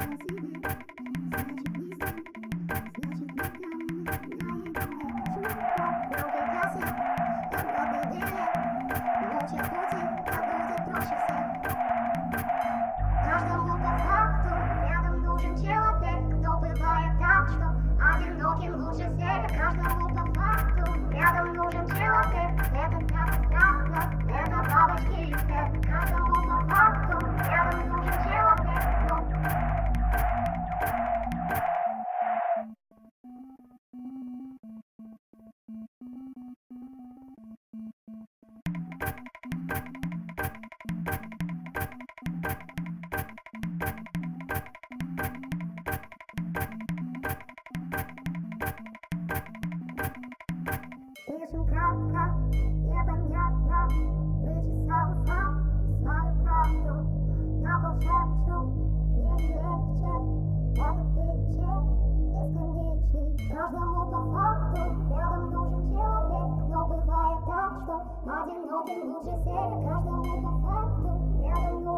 Thank you. Não tem luz de ser, cada um é papado. Eu.